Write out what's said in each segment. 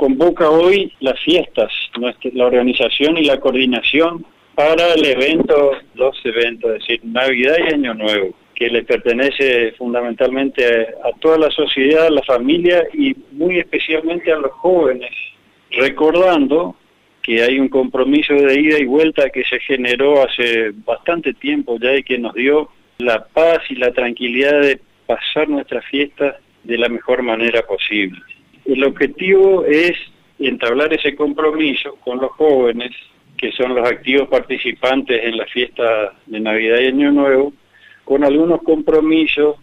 convoca hoy las fiestas, la organización y la coordinación para el evento, los eventos, es decir, Navidad y Año Nuevo, que le pertenece fundamentalmente a toda la sociedad, a la familia y muy especialmente a los jóvenes, recordando que hay un compromiso de ida y vuelta que se generó hace bastante tiempo ya y que nos dio la paz y la tranquilidad de pasar nuestras fiestas de la mejor manera posible. El objetivo es entablar ese compromiso con los jóvenes, que son los activos participantes en la fiesta de Navidad y Año Nuevo, con algunos compromisos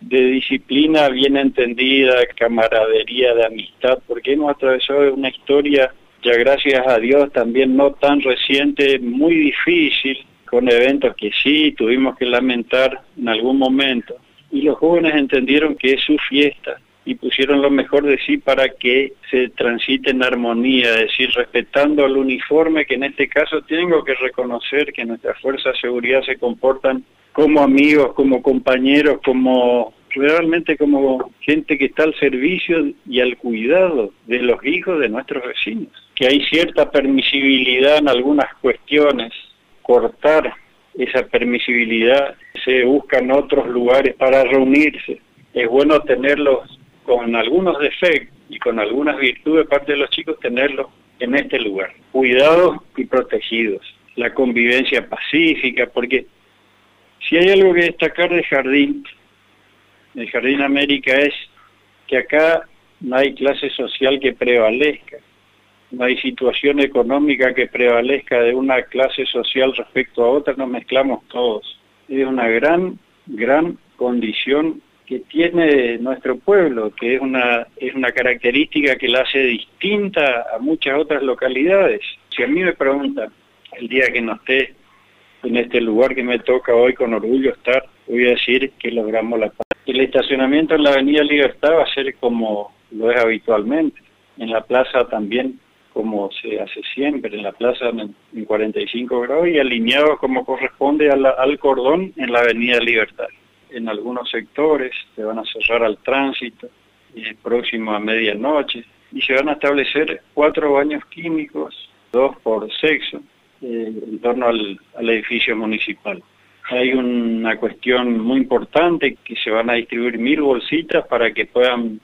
de disciplina bien entendida, camaradería, de amistad, porque hemos atravesado una historia, ya gracias a Dios, también no tan reciente, muy difícil, con eventos que sí tuvimos que lamentar en algún momento. Y los jóvenes entendieron que es su fiesta, y pusieron lo mejor de sí para que se transite en armonía, es decir, respetando al uniforme, que en este caso tengo que reconocer que nuestras fuerzas de seguridad se comportan como amigos, como compañeros, como realmente como gente que está al servicio y al cuidado de los hijos de nuestros vecinos. Que hay cierta permisibilidad en algunas cuestiones, cortar esa permisibilidad, se buscan otros lugares para reunirse. Es bueno tenerlos con algunos defectos y con algunas virtudes de parte de los chicos, tenerlos en este lugar, cuidados y protegidos. La convivencia pacífica, porque si hay algo que destacar de Jardín, del Jardín América, es que acá no hay clase social que prevalezca, no hay situación económica que prevalezca de una clase social respecto a otra, nos mezclamos todos. Es una gran, gran condición que tiene nuestro pueblo, que es una, es una característica que la hace distinta a muchas otras localidades. Si a mí me preguntan, el día que no esté en este lugar que me toca hoy con orgullo estar, voy a decir que logramos la paz. El estacionamiento en la Avenida Libertad va a ser como lo es habitualmente, en la plaza también como se hace siempre, en la plaza en 45 grados y alineado como corresponde al cordón en la Avenida Libertad en algunos sectores, se van a cerrar al tránsito, próximo a medianoche, y se van a establecer cuatro baños químicos, dos por sexo, eh, en torno al, edificio municipal. Hay una cuestión muy importante que se van a distribuir mil bolsitas para que puedan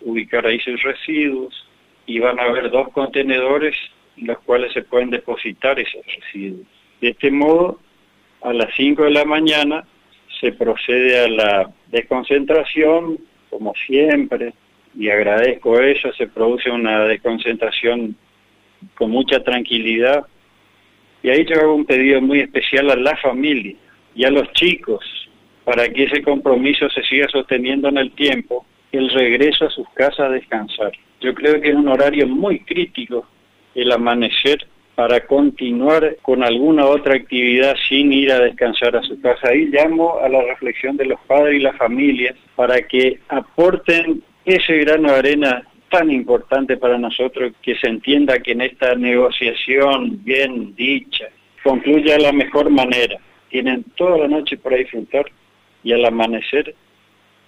ubicar ahí sus residuos y van a haber dos contenedores en los cuales se pueden depositar esos residuos. De este modo, a las 5 de la mañana se procede a la desconcentración, como siempre, y agradezco eso, se produce una desconcentración con mucha tranquilidad. Y ahí yo hago un pedido muy especial a la familia y a los chicos, para que ese compromiso se siga sosteniendo en el tiempo, el regreso a sus casas a descansar. Yo creo que es un horario muy crítico el amanecer para continuar con alguna otra actividad sin ir a descansar a su casa. Ahí llamo a la reflexión de los padres y las familias para que aporten ese grano de arena tan importante para nosotros que se entienda que en esta negociación bien dicha concluya de la mejor manera. Tienen toda la noche para disfrutar y al amanecer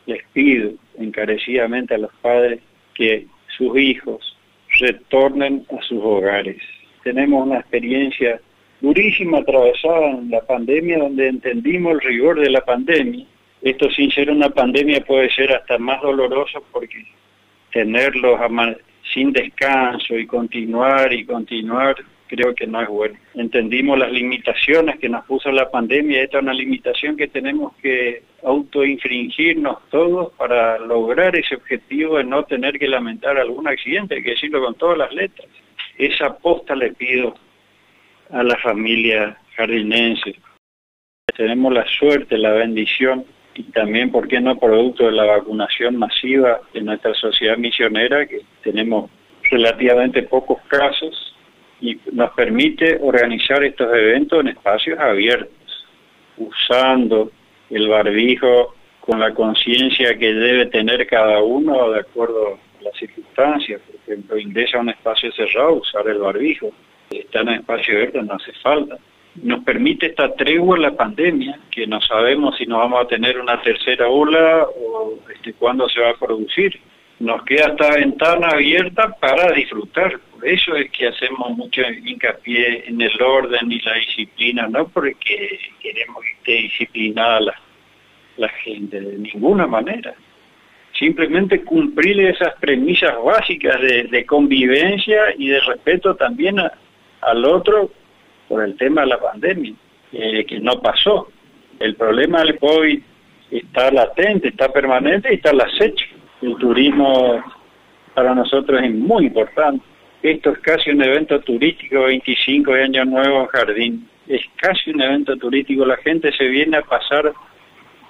les pido encarecidamente a los padres que sus hijos retornen a sus hogares tenemos una experiencia durísima atravesada en la pandemia, donde entendimos el rigor de la pandemia. Esto sin ser una pandemia puede ser hasta más doloroso porque tenerlos sin descanso y continuar y continuar creo que no es bueno. Entendimos las limitaciones que nos puso la pandemia, esta es una limitación que tenemos que autoinfringirnos todos para lograr ese objetivo de no tener que lamentar algún accidente, hay que decirlo con todas las letras. Esa posta le pido a la familia jardinense. Tenemos la suerte, la bendición y también, ¿por qué no?, producto de la vacunación masiva de nuestra sociedad misionera, que tenemos relativamente pocos casos y nos permite organizar estos eventos en espacios abiertos, usando el barbijo con la conciencia que debe tener cada uno de acuerdo las circunstancias. Por ejemplo, ingresa a un espacio cerrado, usar el barbijo. Está en un espacio verde, no hace falta. Nos permite esta tregua la pandemia, que no sabemos si nos vamos a tener una tercera ola o este, cuándo se va a producir. nos queda esta ventana abierta para disfrutar. Por eso es que hacemos mucho hincapié en el orden y la disciplina, no porque queremos que esté disciplinada la gente, de ninguna manera. Simplemente cumplir esas premisas básicas de, convivencia y de respeto también al otro por el tema de la pandemia, eh, que no pasó. El problema del COVID está latente, está permanente y está al acecho. El turismo para nosotros es muy importante. Esto es casi un evento turístico, 25 años nuevo en Jardín. Es casi un evento turístico. La gente se viene a pasar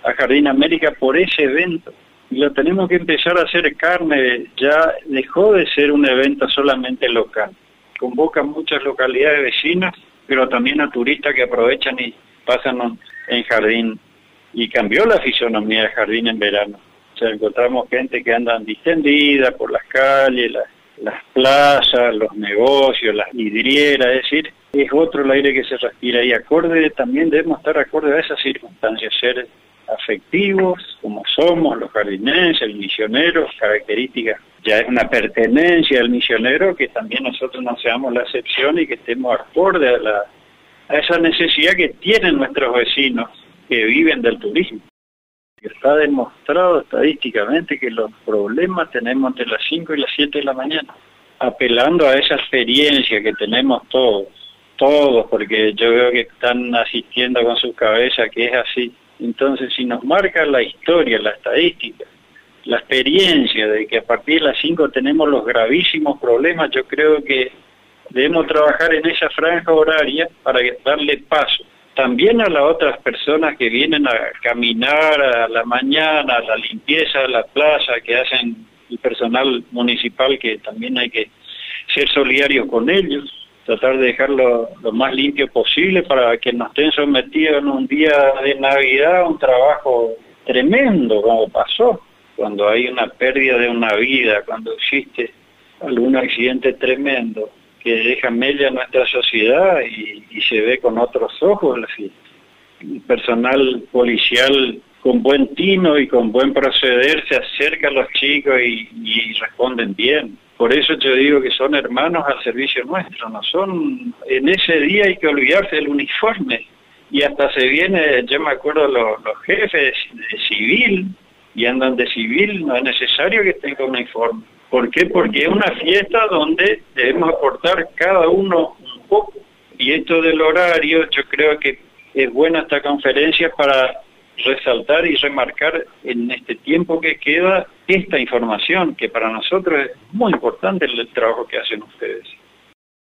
a Jardín América por ese evento. Lo tenemos que empezar a hacer carne. Ya dejó de ser un evento solamente local. Convoca muchas localidades vecinas, pero también a turistas que aprovechan y pasan en Jardín. Y cambió la fisonomía de Jardín en verano. O sea, encontramos gente que andan distendida por las calles, las, plazas, los negocios, las vidrieras, es decir, es otro el aire que se respira y acorde, también debemos estar acorde a esas circunstancias, ser afectivos, como somos los jardinenses, el misionero, características, ya es una pertenencia del misionero que también nosotros no seamos la excepción y que estemos acorde a, la, a esa necesidad que tienen nuestros vecinos que viven del turismo. Está demostrado estadísticamente que los problemas tenemos entre las 5 y las 7 de la mañana, apelando a esa experiencia que tenemos todos, todos, porque yo veo que están asistiendo con su cabeza que es así. Entonces, si nos marca la historia, la estadística, la experiencia de que a partir de las 5 tenemos los gravísimos problemas, yo creo que debemos trabajar en esa franja horaria para darle paso también a las otras personas que vienen a caminar a la mañana, a la limpieza de la plaza, que hacen el personal municipal, que también hay que ser solidario con ellos, tratar de dejarlo lo más limpio posible para que no estén sometidos en un día de Navidad a un trabajo tremendo, como pasó, cuando hay una pérdida de una vida, cuando existe algún accidente tremendo que deja media nuestra sociedad y, se ve con otros ojos. El personal policial con buen tino y con buen proceder se acerca a los chicos y, responden bien. Por eso yo digo que son hermanos al servicio nuestro, no son, en ese día hay que olvidarse del uniforme. Y hasta se viene, yo me acuerdo los, jefes de civil, y andan de civil, no es necesario que con uniforme. ¿Por qué? Porque es una fiesta donde debemos aportar cada uno un poco. Y esto del horario, yo creo que es buena esta conferencia para resaltar y remarcar en este tiempo que queda esta información, que para nosotros es muy importante el trabajo que hacen ustedes.